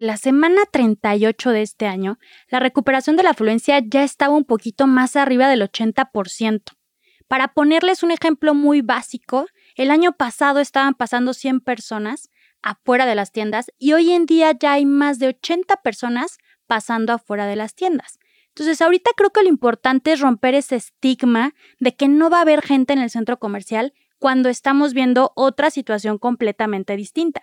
la semana 38 de este año, la recuperación de la afluencia ya estaba un poquito más arriba del 80%. Para ponerles un ejemplo muy básico, el año pasado estaban pasando 100 personas afuera de las tiendas y hoy en día ya hay más de 80 personas pasando afuera de las tiendas. Entonces, ahorita creo que lo importante es romper ese estigma de que no va a haber gente en el centro comercial cuando estamos viendo otra situación completamente distinta.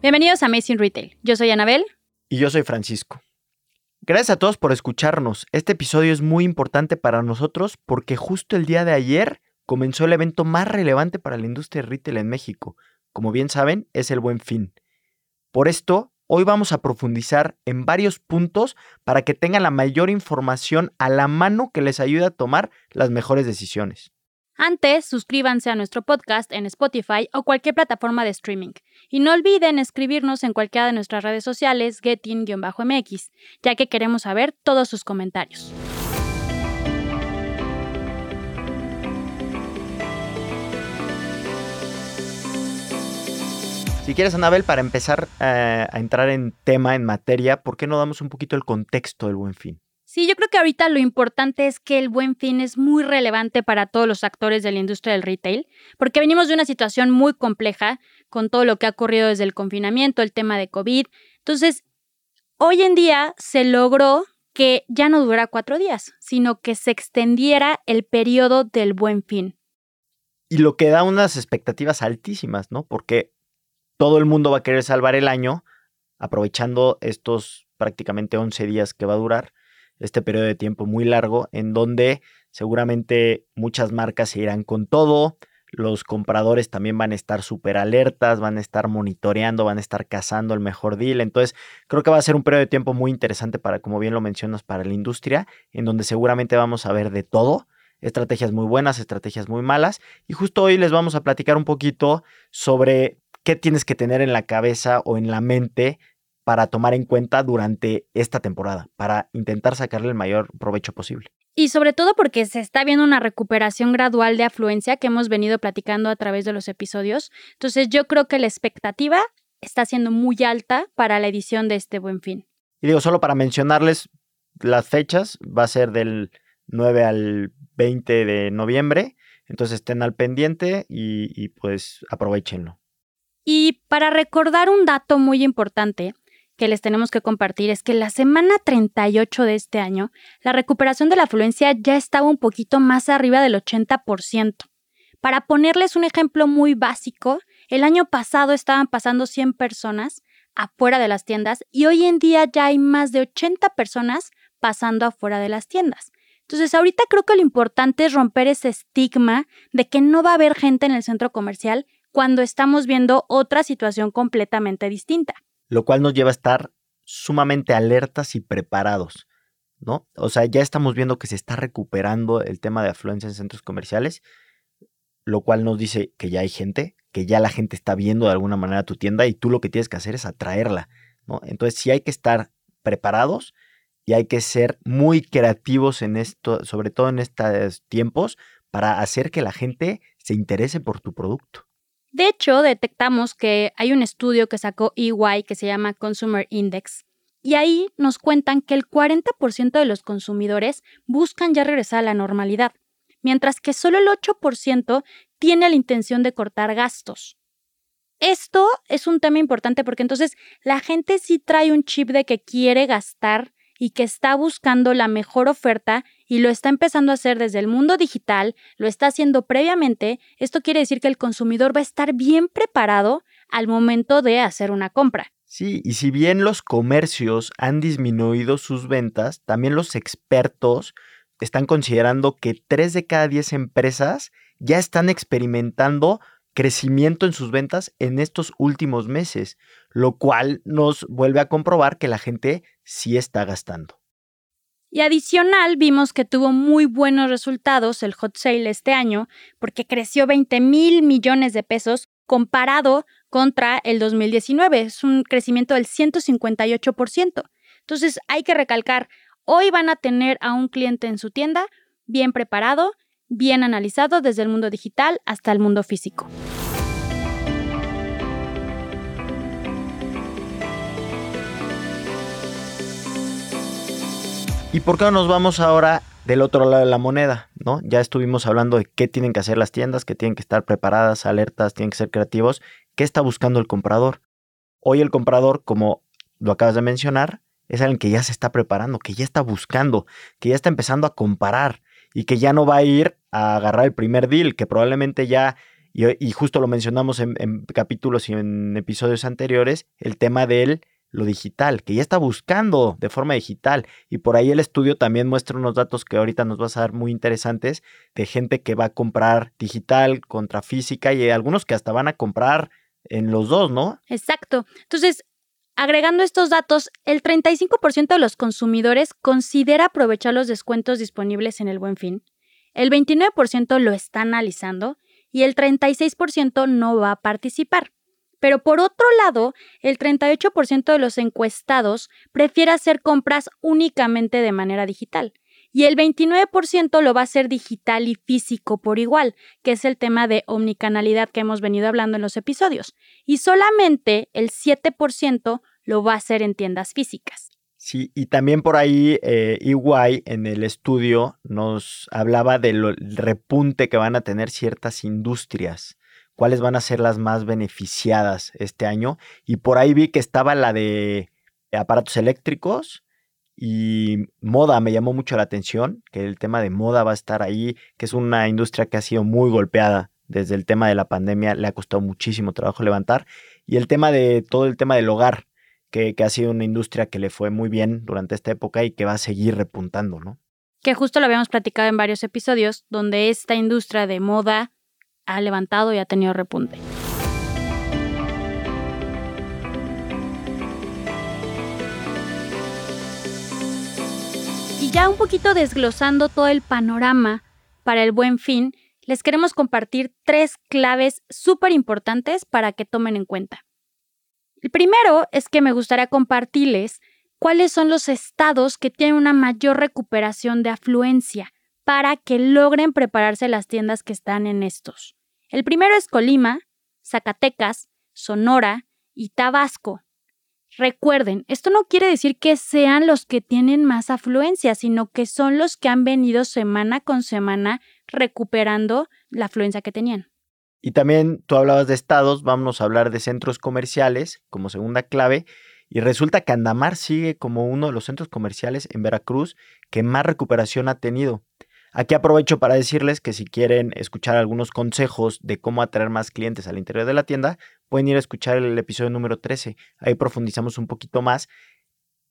Bienvenidos a Amazing Retail. Yo soy Anabel. Y yo soy Francisco. Gracias a todos por escucharnos. Este episodio es muy importante para nosotros porque justo el día de ayer comenzó el evento más relevante para la industria retail en México. Como bien saben, es el buen fin. Por esto, hoy vamos a profundizar en varios puntos para que tengan la mayor información a la mano que les ayude a tomar las mejores decisiones. Antes, suscríbanse a nuestro podcast en Spotify o cualquier plataforma de streaming. Y no olviden escribirnos en cualquiera de nuestras redes sociales, getting-mx, ya que queremos saber todos sus comentarios. Si quieres, Anabel, para empezar eh, a entrar en tema, en materia, ¿por qué no damos un poquito el contexto del buen fin? Sí, yo creo que ahorita lo importante es que el buen fin es muy relevante para todos los actores de la industria del retail, porque venimos de una situación muy compleja con todo lo que ha ocurrido desde el confinamiento, el tema de COVID. Entonces, hoy en día se logró que ya no durara cuatro días, sino que se extendiera el periodo del buen fin. Y lo que da unas expectativas altísimas, ¿no? Porque todo el mundo va a querer salvar el año aprovechando estos prácticamente 11 días que va a durar este periodo de tiempo muy largo en donde seguramente muchas marcas se irán con todo, los compradores también van a estar súper alertas, van a estar monitoreando, van a estar cazando el mejor deal. Entonces, creo que va a ser un periodo de tiempo muy interesante para, como bien lo mencionas, para la industria, en donde seguramente vamos a ver de todo, estrategias muy buenas, estrategias muy malas. Y justo hoy les vamos a platicar un poquito sobre qué tienes que tener en la cabeza o en la mente para tomar en cuenta durante esta temporada, para intentar sacarle el mayor provecho posible. Y sobre todo porque se está viendo una recuperación gradual de afluencia que hemos venido platicando a través de los episodios. Entonces yo creo que la expectativa está siendo muy alta para la edición de este buen fin. Y digo, solo para mencionarles las fechas, va a ser del 9 al 20 de noviembre, entonces estén al pendiente y, y pues aprovechenlo. Y para recordar un dato muy importante, que les tenemos que compartir es que la semana 38 de este año, la recuperación de la afluencia ya estaba un poquito más arriba del 80%. Para ponerles un ejemplo muy básico, el año pasado estaban pasando 100 personas afuera de las tiendas y hoy en día ya hay más de 80 personas pasando afuera de las tiendas. Entonces, ahorita creo que lo importante es romper ese estigma de que no va a haber gente en el centro comercial cuando estamos viendo otra situación completamente distinta lo cual nos lleva a estar sumamente alertas y preparados, ¿no? O sea, ya estamos viendo que se está recuperando el tema de afluencia en centros comerciales, lo cual nos dice que ya hay gente, que ya la gente está viendo de alguna manera tu tienda y tú lo que tienes que hacer es atraerla, ¿no? Entonces sí hay que estar preparados y hay que ser muy creativos en esto, sobre todo en estos tiempos, para hacer que la gente se interese por tu producto. De hecho, detectamos que hay un estudio que sacó EY que se llama Consumer Index, y ahí nos cuentan que el 40% de los consumidores buscan ya regresar a la normalidad, mientras que solo el 8% tiene la intención de cortar gastos. Esto es un tema importante porque entonces la gente sí trae un chip de que quiere gastar y que está buscando la mejor oferta y lo está empezando a hacer desde el mundo digital, lo está haciendo previamente, esto quiere decir que el consumidor va a estar bien preparado al momento de hacer una compra. Sí, y si bien los comercios han disminuido sus ventas, también los expertos están considerando que 3 de cada 10 empresas ya están experimentando crecimiento en sus ventas en estos últimos meses, lo cual nos vuelve a comprobar que la gente sí está gastando. Y adicional, vimos que tuvo muy buenos resultados el hot sale este año, porque creció 20 mil millones de pesos comparado contra el 2019. Es un crecimiento del 158%. Entonces, hay que recalcar, hoy van a tener a un cliente en su tienda bien preparado bien analizado desde el mundo digital hasta el mundo físico. ¿Y por qué no nos vamos ahora del otro lado de la moneda? ¿no? Ya estuvimos hablando de qué tienen que hacer las tiendas, que tienen que estar preparadas, alertas, tienen que ser creativos. ¿Qué está buscando el comprador? Hoy el comprador, como lo acabas de mencionar, es alguien que ya se está preparando, que ya está buscando, que ya está empezando a comparar y que ya no va a ir a agarrar el primer deal, que probablemente ya, y, justo lo mencionamos en, capítulos y en episodios anteriores, el tema de lo digital, que ya está buscando de forma digital. Y por ahí el estudio también muestra unos datos que ahorita nos vas a dar muy interesantes de gente que va a comprar digital contra física y algunos que hasta van a comprar en los dos, ¿no? Exacto. Entonces, agregando estos datos, el 35% de los consumidores considera aprovechar los descuentos disponibles en el buen fin el 29% lo está analizando y el 36% no va a participar. Pero por otro lado, el 38% de los encuestados prefiere hacer compras únicamente de manera digital y el 29% lo va a hacer digital y físico por igual, que es el tema de omnicanalidad que hemos venido hablando en los episodios, y solamente el 7% lo va a hacer en tiendas físicas. Sí, y también por ahí eh, en el estudio nos hablaba del repunte que van a tener ciertas industrias, cuáles van a ser las más beneficiadas este año. Y por ahí vi que estaba la de aparatos eléctricos y moda, me llamó mucho la atención, que el tema de moda va a estar ahí, que es una industria que ha sido muy golpeada desde el tema de la pandemia, le ha costado muchísimo trabajo levantar. Y el tema de todo el tema del hogar, que, ha sido una industria que le fue muy bien durante esta época y que va a seguir repuntando, ¿no? Que justo lo habíamos platicado en varios episodios, donde esta industria de moda ha levantado y ha tenido repunte. Ya un poquito desglosando todo el panorama para el buen fin, les queremos compartir tres claves súper importantes para que tomen en cuenta. El primero es que me gustaría compartirles cuáles son los estados que tienen una mayor recuperación de afluencia para que logren prepararse las tiendas que están en estos. El primero es Colima, Zacatecas, Sonora y Tabasco. Recuerden, esto no quiere decir que sean los que tienen más afluencia, sino que son los que han venido semana con semana recuperando la afluencia que tenían. Y también tú hablabas de estados, vamos a hablar de centros comerciales como segunda clave. Y resulta que Andamar sigue como uno de los centros comerciales en Veracruz que más recuperación ha tenido. Aquí aprovecho para decirles que si quieren escuchar algunos consejos de cómo atraer más clientes al interior de la tienda, pueden ir a escuchar el episodio número 13. Ahí profundizamos un poquito más,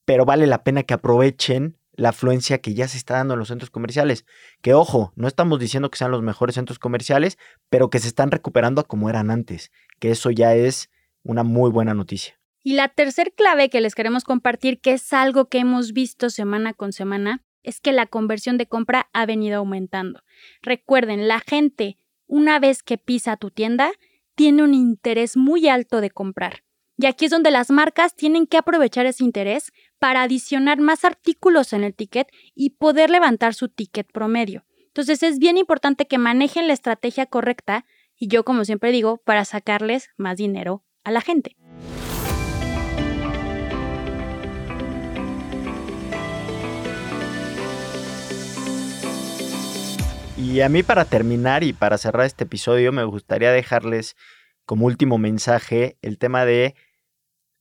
pero vale la pena que aprovechen la afluencia que ya se está dando en los centros comerciales. Que ojo, no estamos diciendo que sean los mejores centros comerciales, pero que se están recuperando a como eran antes, que eso ya es una muy buena noticia. Y la tercer clave que les queremos compartir, que es algo que hemos visto semana con semana, es que la conversión de compra ha venido aumentando. Recuerden, la gente, una vez que pisa tu tienda, tiene un interés muy alto de comprar. Y aquí es donde las marcas tienen que aprovechar ese interés para adicionar más artículos en el ticket y poder levantar su ticket promedio. Entonces es bien importante que manejen la estrategia correcta y yo como siempre digo, para sacarles más dinero a la gente. Y a mí para terminar y para cerrar este episodio me gustaría dejarles como último mensaje el tema de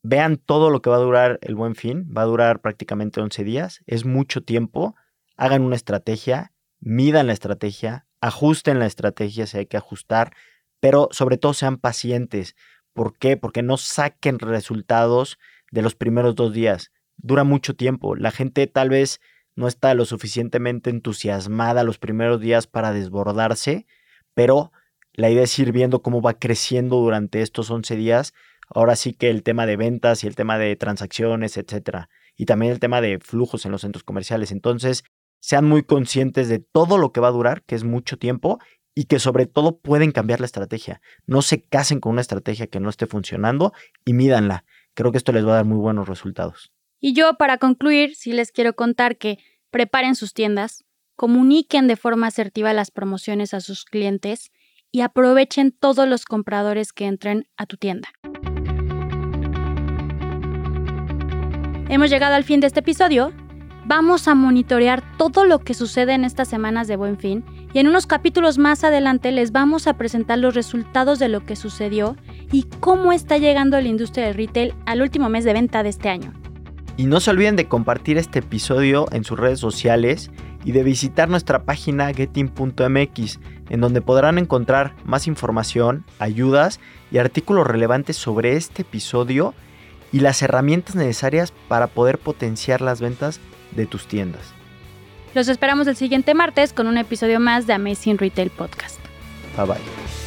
Vean todo lo que va a durar el buen fin. Va a durar prácticamente 11 días. Es mucho tiempo. Hagan una estrategia, midan la estrategia, ajusten la estrategia si hay que ajustar, pero sobre todo sean pacientes. ¿Por qué? Porque no saquen resultados de los primeros dos días. Dura mucho tiempo. La gente tal vez no está lo suficientemente entusiasmada los primeros días para desbordarse, pero la idea es ir viendo cómo va creciendo durante estos 11 días. Ahora sí que el tema de ventas y el tema de transacciones, etcétera. Y también el tema de flujos en los centros comerciales. Entonces, sean muy conscientes de todo lo que va a durar, que es mucho tiempo, y que sobre todo pueden cambiar la estrategia. No se casen con una estrategia que no esté funcionando y mídanla. Creo que esto les va a dar muy buenos resultados. Y yo, para concluir, sí les quiero contar que preparen sus tiendas, comuniquen de forma asertiva las promociones a sus clientes y aprovechen todos los compradores que entren a tu tienda. Hemos llegado al fin de este episodio. Vamos a monitorear todo lo que sucede en estas semanas de buen fin y en unos capítulos más adelante les vamos a presentar los resultados de lo que sucedió y cómo está llegando la industria del retail al último mes de venta de este año. Y no se olviden de compartir este episodio en sus redes sociales y de visitar nuestra página getting.mx, en donde podrán encontrar más información, ayudas y artículos relevantes sobre este episodio y las herramientas necesarias para poder potenciar las ventas de tus tiendas. Los esperamos el siguiente martes con un episodio más de Amazing Retail Podcast. Bye bye.